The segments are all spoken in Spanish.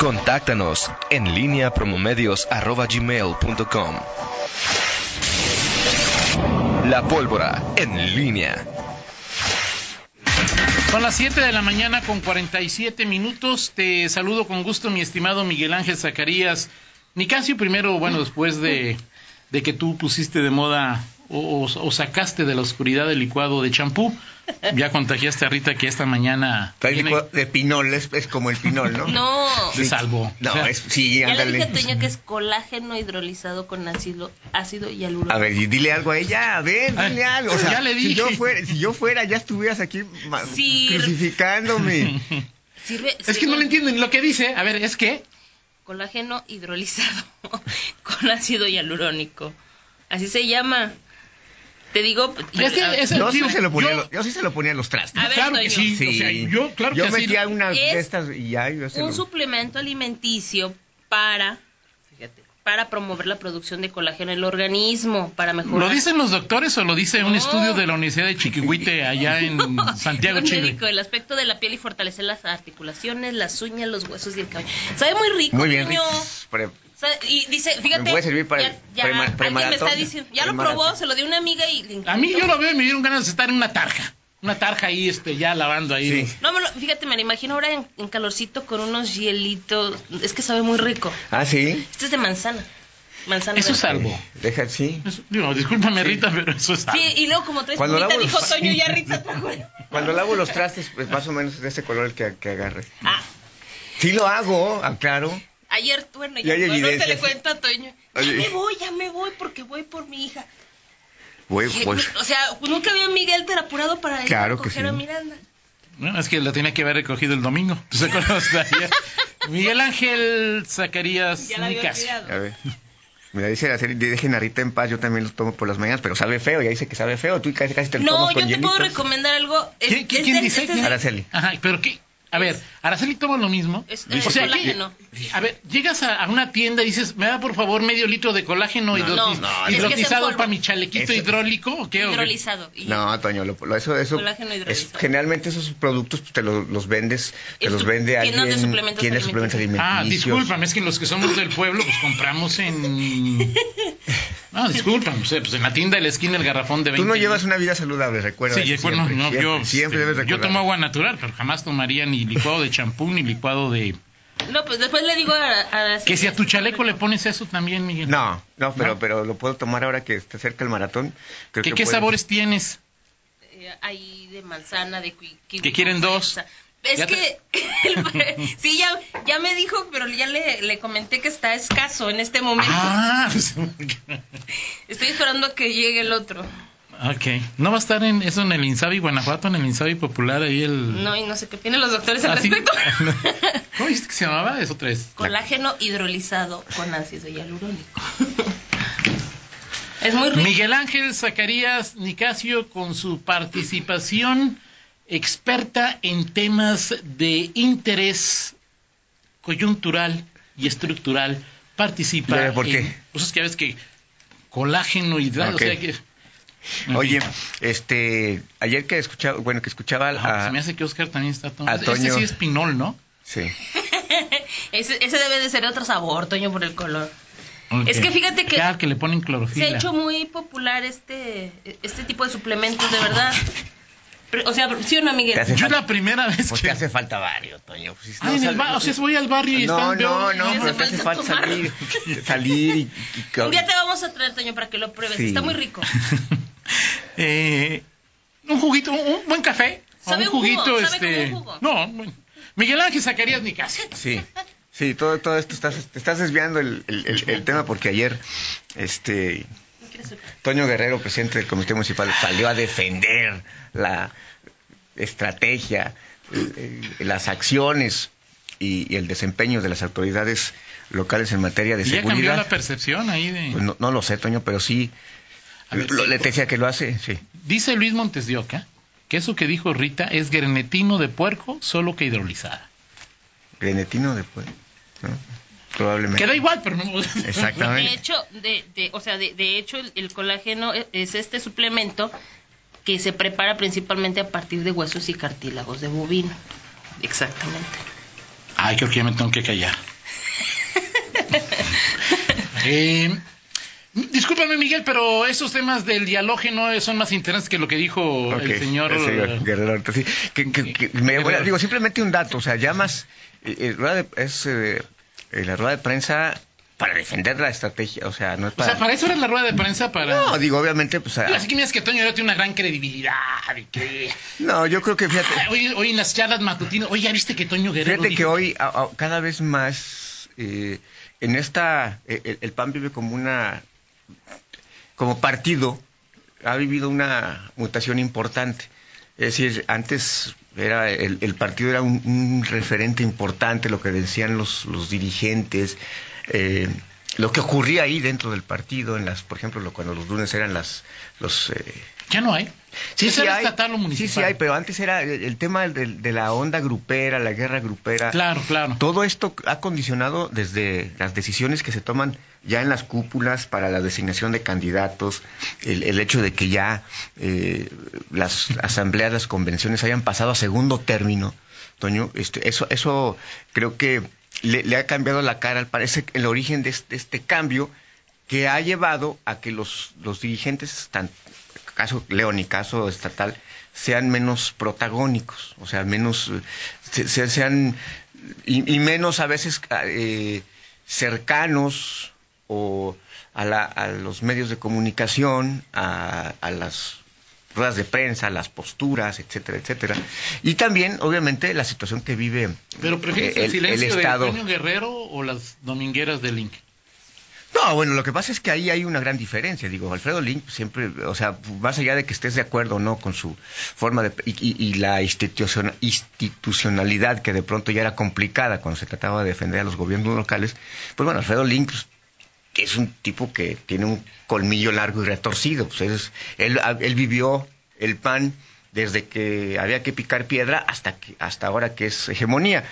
Contáctanos en línea promomedios.com. La pólvora en línea. Son las 7 de la mañana con 47 minutos. Te saludo con gusto, mi estimado Miguel Ángel Zacarías. Nicasio, primero, bueno, después de, de que tú pusiste de moda o, o, sacaste de la oscuridad el licuado de champú. Ya contagiaste a Rita que esta mañana. Viene... de pinol, es, es, como el pinol, ¿no? No. De salvo. No, o sea, es, sí, ya ándale. le dije a que es colágeno hidrolizado con ácido, ácido hialurónico. A ver, y dile algo a ella, a ver, dile Ay, algo. O sea, ya le dije. Si yo fuera, si yo fuera ya estuvieras aquí Sí. crucificándome. Sirve, Es que no le entienden lo que dice. A ver, es que. Colágeno hidrolizado con ácido hialurónico. Así se llama. Te digo. Es que es- Yo sí, se lo ponía, yo- en los- yo sí se lo ponía en los trastes. A ver, claro que sí. Sí. O sea, yo, claro yo que sí. metía una Es de estas y ya yo se un lo... suplemento alimenticio para, para promover la producción de colágeno en el organismo, para mejorar. ¿Lo dicen los doctores o lo dice un No. estudio de la Universidad de Chiquihuite allá en Santiago, Un Chile? médico, el aspecto de la piel y fortalecer las articulaciones, las uñas, los huesos y el cabello. Sabe muy rico, Muy bien, Sabe- Y dice, fíjate. Me puede servir para ya, ya, prema- alguien me está diciendo, ya lo probó, se lo dio una amiga y le A mí yo lo veo y me dieron ganas de estar en una tarja. Una tarja ahí, este, ya lavando ahí. Sí. No, me lo- fíjate, me lo imagino ahora en, en calorcito con unos hielitos. Es que sabe muy rico. Ah, sí. Este es de manzana. Manzana. Eso es algo. Deja, sí. Eso- digo, discúlpame, Rita, pero eso es algo. Sí, y luego como tres Cuando Rita lavo dijo los- Toño, ya Rita trajo. Cuando lavo los trastes, pues más o menos es de ese color el que, que agarre. Ah, Sí lo hago, ah, claro. ayer, bueno, Y ya bueno, te le cuento a Toño. Ya Oye. me voy, ya me voy porque voy por mi hija. Voy. O sea, nunca había Miguel tan apurado para ir Claro a que coger sí. a Miranda. No, es que la tenía que haber recogido el domingo. ¿Te acuerdas de ayer? Miguel Ángel Zacarías Ya la. A ver. Mira, dice la serie, dejen a Rita en paz, yo también los tomo por las mañanas, pero sabe feo, ya dice que sabe feo, tú casi, casi te lo No, tomas yo con te puedo hielitos. recomendar algo. Es- ¿Quién- quién- dice? este es del- Araceli. Ajá, pero ¿qué? A ver, Araceli toma lo mismo. Es- Dice o sea, que- ¿qué? colágeno. A ver, llegas a, a una tienda y dices, ¿me da por favor medio litro de colágeno no, es en hidrotizado para mi chalequito Eso- hidráulico? ¿O qué? Hidrolizado. Y- No, Toño, lo, lo- eso, eso Colágeno es, generalmente esos productos pues, te lo- los vendes, te los vende de alguien, suplementos tiene suplementos alimenticios. Ah, discúlpame, es que los que somos del pueblo, pues compramos en... No, discúlpame, o sea, pues en la tienda de la esquina el garrafón de 20 Tú no llevas una vida saludable, recuerda. Sí, eso bueno, siempre, no, siempre, yo, siempre este, debes yo recordar. tomo agua natural, pero jamás tomaría ni licuado de champú ni licuado de... No, pues después le digo a, a. Que si a tu chaleco le pones eso también, Miguel. No, no, pero, ¿No? pero lo puedo tomar ahora que está cerca el maratón. Creo ¿Qué, que qué sabores tienes? Eh, hay de manzana, de kiwi. Que quieren dos. Es Ya que el- sí, ya, ya me dijo, pero ya le, le comenté que está escaso en este momento. Ah, pues, Estoy esperando a que llegue el otro. ok. ¿No va a estar en eso en el Insabi Guanajuato, en el Insabi Popular, ahí el... No, y no sé qué opinan los doctores al ¿Ah, sí? respecto. ¿Cómo dijiste que se llamaba? Es otra vez. Colágeno hidrolizado con ácido hialurónico. es muy rico. Miguel Ángel Zacarías Nicasio con su participación experta en temas de interés coyuntural y estructural participa Ya, ¿por en- qué? pues es que ves que colágeno hidrato, Ok. o sea que Oye, este, ayer que escuchaba, bueno, que escuchaba Ah, a, se me hace que Oscar también está tomando. a Este Toño. sí es pinol, ¿no? sí, Ese, ese debe de ser otro sabor, Toño, por el color. Es que fíjate que- Claro, que le ponen Se clorofila. ha hecho muy popular este, este tipo de suplementos, de verdad. Pero, O sea, ¿sí o no, Miguel? Yo falta- la primera vez pues que... te hace falta varios, Toño. Pues, si Ah, en el ba- o sea, voy al barrio y no, están... no, no, Me pero te hace falta salir, salir y, y- Un día te vamos a traer, Toño, para que lo pruebes. Sí. Está muy rico. Eh, un juguito, un, un buen café. Sabe un un jugo, juguito, sabe este. como un jugo. No. Miguel Ángel Zacarías Nicasio. Sí, sí, todo, todo esto estás, te estás desviando el, el- el- el tema porque ayer, este, ¿No? Toño Guerrero, presidente del Comité Municipal, salió a defender la estrategia, eh, las acciones y, y el desempeño de las autoridades locales en materia de Y ya cambió seguridad. la percepción ahí de. Pues no, no lo sé, Toño, pero sí, ver, lo- le decía que lo hace, sí. Dice Luis Montes de Oca que eso que dijo Rita es grenetino de puerco, solo que hidrolizada. Grenetino después, ¿no? Probablemente. Queda igual, pero no. Exactamente. De hecho, de, de- o sea, de, de hecho el, el colágeno e- es este suplemento que se prepara principalmente a partir de huesos y cartílagos de bovino. Exactamente. Ay, creo que ya me tengo que callar. Eh, discúlpame, Miguel, pero esos temas del dialógeno son más interesantes que lo que dijo el señor. el señor Guerrero sí. Que- que- que me- bueno, digo, simplemente un dato, o sea, llamas, eh, eh, es eh, eh, la rueda de prensa para defender la estrategia, o sea, no es O para... sea, para eso era la rueda de prensa, para... No, digo, obviamente, pues... a- Así que miras que Toño Guerrero tiene una gran credibilidad. y que... no, yo creo que, fíjate... Ah, Hoy, hoy en las charlas matutinas, oye, ¿ya viste que Toño Guerrero Fíjate que hoy a- a- cada vez más eh, en esta eh, el, el PAN vive como una como partido ha vivido una mutación importante. Es decir, antes era el, el partido era un, un referente importante, lo que decían los, los dirigentes, eh, lo que ocurría ahí dentro del partido, en las, por ejemplo, lo- cuando los lunes eran las los eh, Ya no hay. Sí, sí hay. estatal o municipal. Sí, sí hay, pero antes era el, el tema de, la onda grupera, la guerra grupera. Claro, claro. Todo esto ha condicionado desde las decisiones que se toman ya en las cúpulas para la designación de candidatos, el, el hecho de que ya eh, las asambleas, las convenciones hayan pasado a segundo término, Toño, este, eso, eso creo que le, le ha cambiado la cara, parece el origen de este, este cambio que ha llevado a que los, los dirigentes, tan, caso León y caso estatal, sean menos protagónicos, o sea, menos, se- se- sean, y, y menos a veces eh, cercanos o a, la- a los medios de comunicación, a, a las ruedas de prensa, las posturas, etcétera, etcétera. Y también, obviamente, la situación que vive Pero prefieres eh, el, silencio Estado. de Toño Guerrero o las domingueras de Link. No, bueno, lo que pasa es que ahí hay una gran diferencia. Digo, Alfredo Link siempre, o sea, más allá de que estés de acuerdo o no con su forma de. y, la institucion- institucionalidad que de pronto ya era complicada cuando se trataba de defender a los gobiernos locales, pues bueno, Alfredo que es un tipo que tiene un colmillo largo y retorcido. Pues es- él, él vivió el pan desde que había que picar piedra hasta, que, hasta ahora que es hegemonía.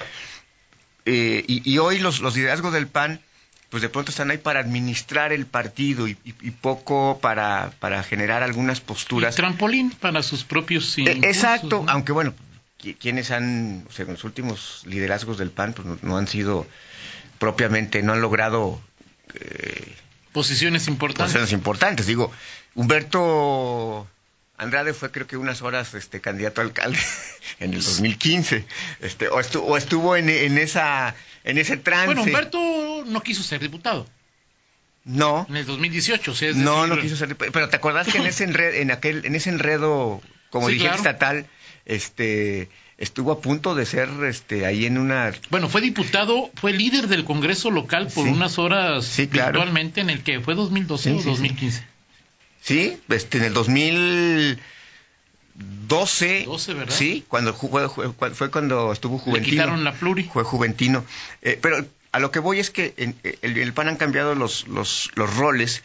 Eh, y, y hoy los, los liderazgos del PAN, pues de pronto están ahí para administrar el partido y, y- y poco para, para generar algunas Y posturas. trampolín para sus propios Eh, impulsos, exacto, ¿no? aunque bueno, qui- quienes han, o sea, los últimos liderazgos del PAN, pues no, no han sido propiamente, no han logrado eh, Posiciones importantes. posiciones importantes. Digo, Humberto Andrade fue creo que unas horas este candidato a alcalde en el 2015, este, o estuvo, o estuvo en, en esa en ese trance. Bueno, Humberto no quiso ser diputado No, en el 2018. O sea, es no, decir, no quiso ser. Pero te acordás que en ese enredo, en aquel, en ese enredo como Sí, dirigente claro. estatal, este, estuvo a punto de ser, este, ahí en una. Bueno, fue diputado, fue líder del Congreso local por Sí. unas horas Sí, claro. virtualmente en el que fue 2012 Sí, o sí, sí. 2015. Sí, este, en el 2012. 12, ¿verdad? Sí, cuando fue, fue- fue cuando estuvo Le Juventino. quitaron la pluri. Fue Juventino. Eh, pero a lo que voy es que en el, PAN han cambiado los, los, los roles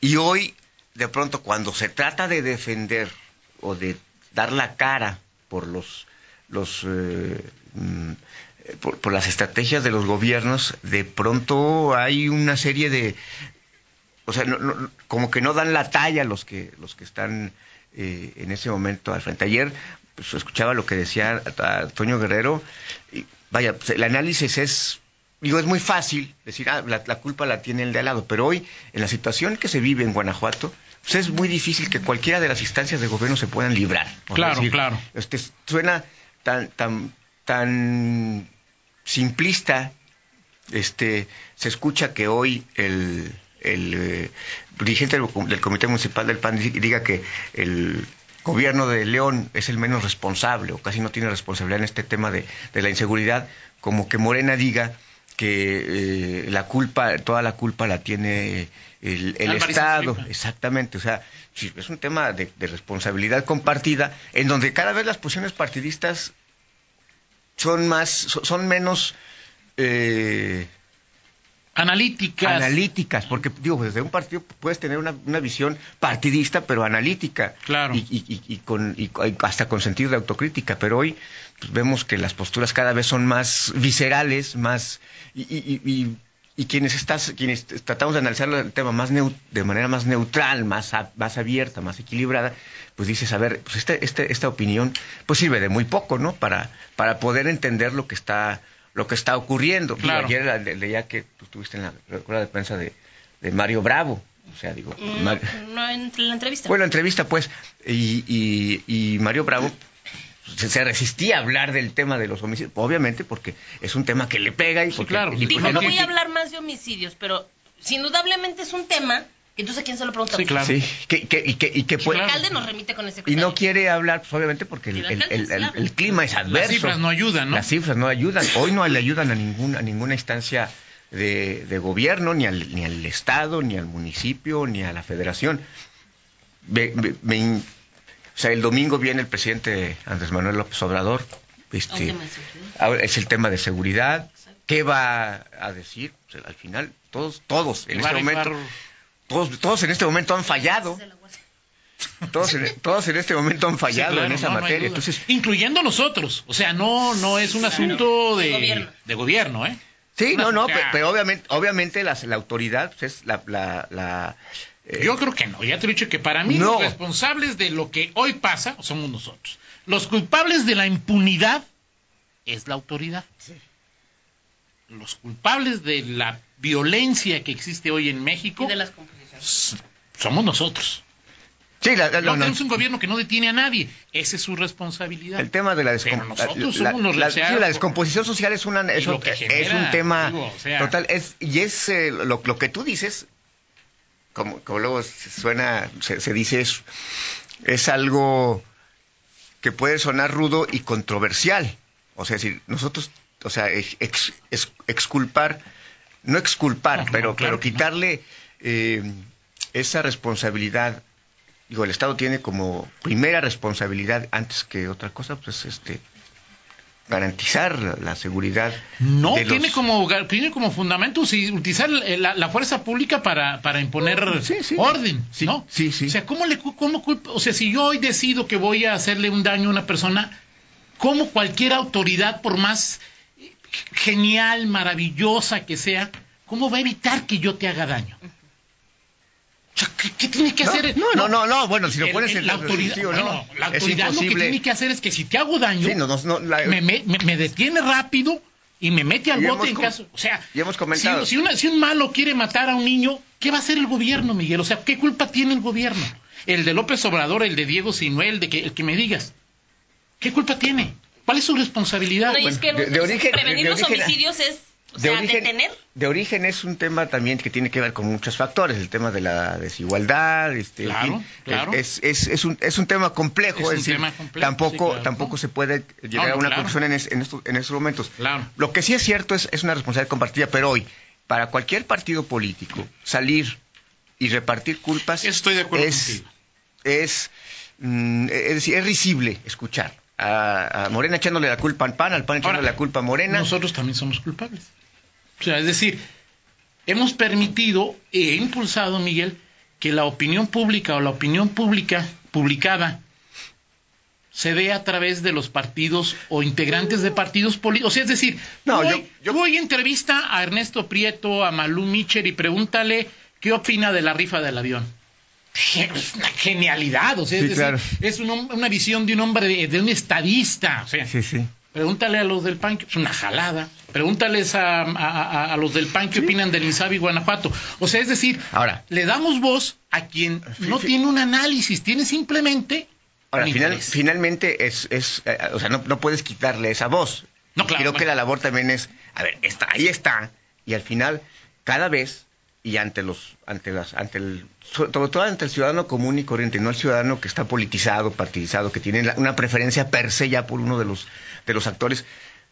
y hoy, de pronto, cuando se trata de defender o de dar la cara por los, los eh, mm, por, por las estrategias de los gobiernos, de pronto hay una serie de, o sea, no- no- como que no dan la talla los que los que están eh, en ese momento al frente. Ayer pues, escuchaba lo que decía a- Toño Guerrero y vaya, pues, el análisis es digo es muy fácil decir ah, la, la culpa la tiene el de al lado, pero hoy en la situación que se vive en Guanajuato pues es muy difícil que cualquiera de las instancias de gobierno se puedan librar. Claro, decir, claro. Este, suena tan tan tan simplista este se escucha que hoy el, el eh, dirigente del, del comité municipal del PAN di- diga que el gobierno de León es el menos responsable o casi no tiene responsabilidad en este tema de, de la inseguridad, como que Morena diga que eh, la culpa, toda la culpa la tiene el, Estado, exactamente, o sea, es un tema de, de responsabilidad compartida, en donde cada vez las posiciones partidistas son más, son, son menos eh, Analíticas. analíticas, porque digo, desde un partido puedes tener una, una visión partidista, pero analítica. Claro. Y, y- y- y con, y hasta con sentido de autocrítica. Pero hoy pues, vemos que las posturas cada vez son más viscerales, más. Y, y- y- y- y quienes, estás, quienes tratamos de analizar el tema más neu- de manera más neutral, más, a- más abierta, más equilibrada, pues dices, a ver, pues este, este, esta opinión pues sirve de muy poco, ¿no? Para, para poder entender lo que está lo que está ocurriendo. Digo, Claro. ayer le- leía que tú estuviste en la rueda de prensa de, de Mario Bravo. O sea, digo, No, Mar- no en la entrevista. bueno, entrevista pues, y, y, y Mario Bravo se, se resistía a hablar del tema de los homicidios, obviamente porque es un tema que le pega y Sí, porque... claro. y Dijo, no voy a hablar más de homicidios, pero si indudablemente es un tema, entonces quién se lo pregunta. Sí, claro. Sí, que, que- y que, y que El puede- alcalde nos remite con ese y secretario. no quiere hablar, pues obviamente porque el, El el- el- el- el clima es adverso. Las cifras no ayudan, ¿no? Las cifras no ayudan. Hoy no le ayudan a ninguna, a ninguna instancia de, de gobierno, ni al, ni al Estado, ni al municipio, ni a la federación. Me in- o sea, el domingo viene el presidente Andrés Manuel López Obrador. Este, ahora es el tema de seguridad. ¿Qué va a decir? O sea, al final, todos, todos en Va a este momento, todos, todos en este momento han fallado. Todos en, todos en este momento han fallado Sí, claro, en esa no, materia. Entonces, incluyendo nosotros, o sea, no no es un asunto de, De gobierno. de gobierno, ¿eh? sí, no, no, pero obviamente, obviamente las- la autoridad pues, es la, la, la, eh, Yo creo que no, ya te he dicho que para mí No. los responsables de lo que hoy pasa somos nosotros. Los culpables de la impunidad es la autoridad. Los culpables de la violencia que existe hoy en México Y de las somos nosotros. sí, la- la- No, no, tenemos un gobierno que no detiene a nadie. Esa es su responsabilidad. El tema de la, descom- la- la- sí, la descomposición social es, una, es, que es genera, un tema digo, o sea. total. Es, y es eh, lo, lo que tú dices, como, como luego se suena, se, se dice, es, es algo que puede sonar rudo y controversial. O sea, si nosotros, o sea, ex- ex- ex- exculpar, no exculpar, pero, claro pero quitarle eh, esa responsabilidad digo, el Estado tiene como primera responsabilidad, antes que otra cosa, pues este garantizar la, seguridad. No, de los- tiene, como, tiene como fundamento sí, utilizar la, la fuerza pública para, para imponer Sí, sí. orden, Sí, ¿no? sí, sí. O sea, ¿cómo le cómo culpa? O sea, si yo hoy decido que voy a hacerle un daño a una persona, ¿cómo cualquier autoridad, por más genial, maravillosa que sea, cómo va a evitar que yo te haga daño? O sea, ¿qué, qué tiene que No, hacer? no, no, no, no, bueno, si lo pones en la autoridad, sí bueno, la autoridad lo que tiene que hacer es que si te hago daño, Sí, la- me, me- me- me detiene rápido y me mete al bote en caso. O sea, hemos comentado. Si, si una- si un malo quiere matar a un niño, ¿qué va a hacer el gobierno, Miguel? O sea, ¿qué culpa tiene el gobierno? El de López Obrador, el de Diego Sinuel, de que, el que me digas. ¿Qué culpa tiene? ¿Cuál es su responsabilidad? No, y es que de- de origen- prevenir de los origen- homicidios es, o de sea, origen, detener. de origen es un tema también que tiene que ver con muchos factores, el tema de la desigualdad, este, en Claro, fin, claro. es, es, es, un, es un tema complejo, Es es, un decir, tema complejo, tampoco, sí, claro. tampoco se puede llegar No, a una claro. conclusión en, es- en estos, en estos momentos. Claro. Lo que sí es cierto es, es una responsabilidad compartida, pero hoy, para cualquier partido político, salir y repartir culpas Estoy de acuerdo es, contigo. es, mm, es decir, es risible escuchar a, a Morena echándole la culpa al PAN, al PAN echándole Ahora, la culpa a Morena. Nosotros también somos culpables. O sea, es decir, hemos permitido e impulsado, Miguel, que la opinión pública o la opinión pública publicada se dé a través de los partidos o integrantes de partidos políticos. O sea, es decir, No, tú yo- yo- tú hoy entrevista a Ernesto Prieto, a Malú Micher y pregúntale qué opina de la rifa del avión. Es una genialidad, o sea, Sí, es, decir, claro. es un una visión de un hombre, de, de un estadista. O sea, Sí, sí. Pregúntale a los del PAN, es una jalada. Pregúntales a, a- a- a los del PAN qué opinan del INSABI Guanajuato. O sea, es decir, Ahora. le damos voz a quien no sí. tiene un análisis, tiene simplemente. Ahora, final- finalmente es, es eh, o sea, no, no puedes quitarle esa voz. No, claro, Creo que la labor también es, a ver, está, ahí está, y al final, cada vez, y ante los, ante las, ante el, sobre todo ante el ciudadano común y corriente, no el ciudadano que está politizado, partidizado, que tiene la- una preferencia per se ya por uno de los, de los actores,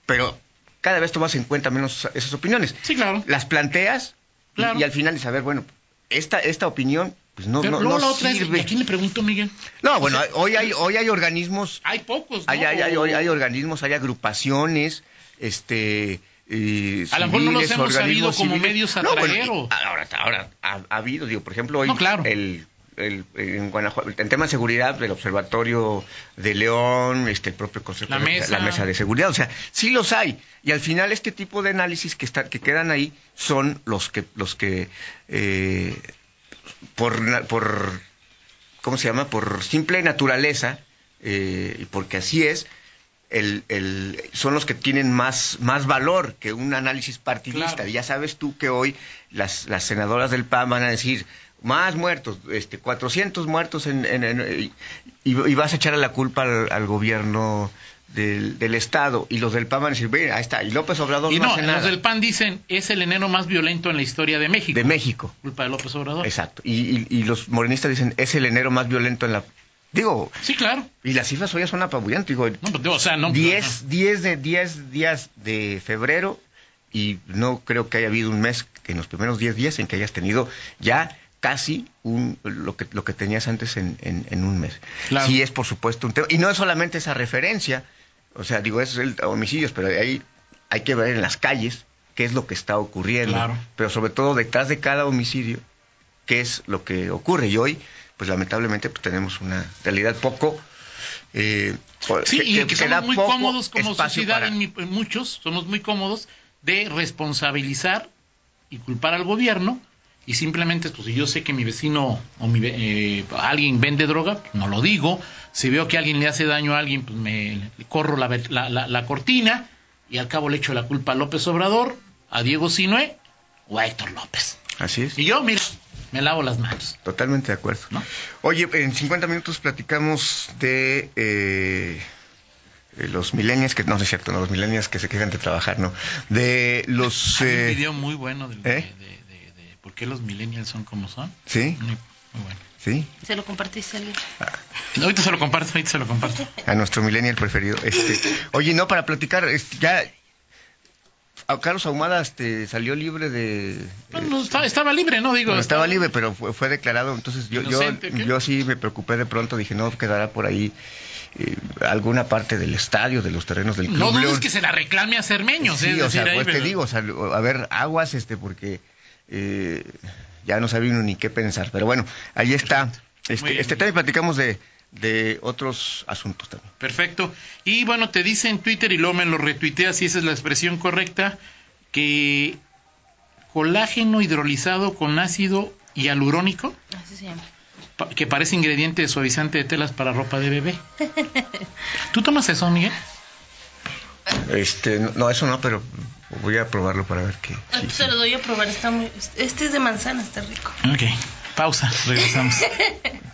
pero cada vez tomas en cuenta menos esas opiniones. Sí, claro. Las planteas y- Claro. y, al final dices, a ver, bueno, esta, esta opinión, pues no, Pero no, luego no la otra es, sirve. ¿y a quién le pregunto, Miguel? No, bueno, hoy hay, hoy hay organismos, Hay pocos, ¿no? hay, hay, hay, hay organismos, hay agrupaciones, este... eh, A lo mejor no los hemos sabido como civiles. medios No, bueno, y ahora, ahora ha, ha habido, digo, por ejemplo, hoy No, claro. el, el- en Guanajuato, en tema de seguridad del Observatorio de León, este el propio Consejo La de- mesa. la mesa de seguridad, o sea, sí los hay y al final este tipo de análisis que están que quedan ahí son los que los que eh, por por ¿cómo se llama? por simple naturaleza eh, y porque así es el, el, son los que tienen más, más valor que un análisis partidista. Claro. Ya sabes tú que hoy las, las senadoras del PAN van a decir más muertos, este, 400 muertos en, en- en- y, y vas a echarle la culpa al, al gobierno del, del Estado. Y los del PAN van a decir, ahí está. Y López Obrador Y no, no, hace los nada. del PAN dicen, es el enero más violento en la historia de México. De México. Culpa de López Obrador. Exacto. Y, y- y los morenistas dicen, es el enero más violento en la... Digo, Sí, claro. y las cifras hoy son apabullantes. Digo, No, pues, o sea, no. 10, 10 de 10 días de febrero y no creo que haya habido un mes que en los primeros 10 días en que hayas tenido ya casi un, lo que lo que tenías antes en, en- en un mes. Claro. Sí es por supuesto un tema y no es solamente esa referencia, o sea, digo es el homicidios, pero ahí hay que ver en las calles qué es lo que está ocurriendo, Claro. pero sobre todo detrás de cada homicidio qué es lo que ocurre y hoy pues lamentablemente pues, tenemos una realidad poco eh, Sí, que- y que- somos muy cómodos como sociedad, para- en, mi- en muchos, somos muy cómodos de responsabilizar y culpar al gobierno y simplemente, pues si yo sé que mi vecino o mi, ve- eh, alguien vende droga, pues, no lo digo. Si veo que alguien le hace daño a alguien, pues me le corro la, la, la- la cortina y al cabo le echo la culpa a López Obrador, a Diego Sinué o a Héctor López. Así es. Y yo, mira, me lavo las manos. Totalmente de acuerdo. ¿No? Oye, en 50 minutos platicamos de eh, eh, los millennials, que no, no es cierto, no, los millennials que se quejan de trabajar, no. De los... Hay un eh, video muy bueno del- ¿eh? de, de- de- de por qué los millennials son como son. sí, Muy, muy bueno. sí, Se lo compartiste a alguien. Ahorita se lo comparto, ahorita se lo comparto. a nuestro millennial preferido. Este, oye, no, para platicar, este, ya... a Carlos Ahumada este, salió libre de... No, no, estaba, estaba libre, ¿no? Digo, Bueno, estaba libre, pero fue, fue declarado. Entonces yo, yo, yo sí me preocupé de pronto. Dije, no, quedará por ahí eh, alguna parte del estadio, de los terrenos del Club No dudes que se la reclame a Cermeños. Sí, es o decir, sea, ahí, pues te pero- digo, o sea, a ver, aguas, este, porque eh, ya no sabía uno ni qué pensar. Pero bueno, ahí está. Muy Este, bien, este y platicamos de, de otros asuntos también. Perfecto. Y bueno, te dice en Twitter y luego me lo retuiteas si esa es la expresión correcta, que colágeno hidrolizado con ácido hialurónico, Así se llama. que parece ingrediente de suavizante de telas para ropa de bebé. ¿Tú tomas eso, Miguel? Este, no, eso no, pero voy a probarlo para ver qué. Ah, pues sí. Se lo doy a probar, está muy... Este es de manzana, está rico. Ok. Pausa, regresamos.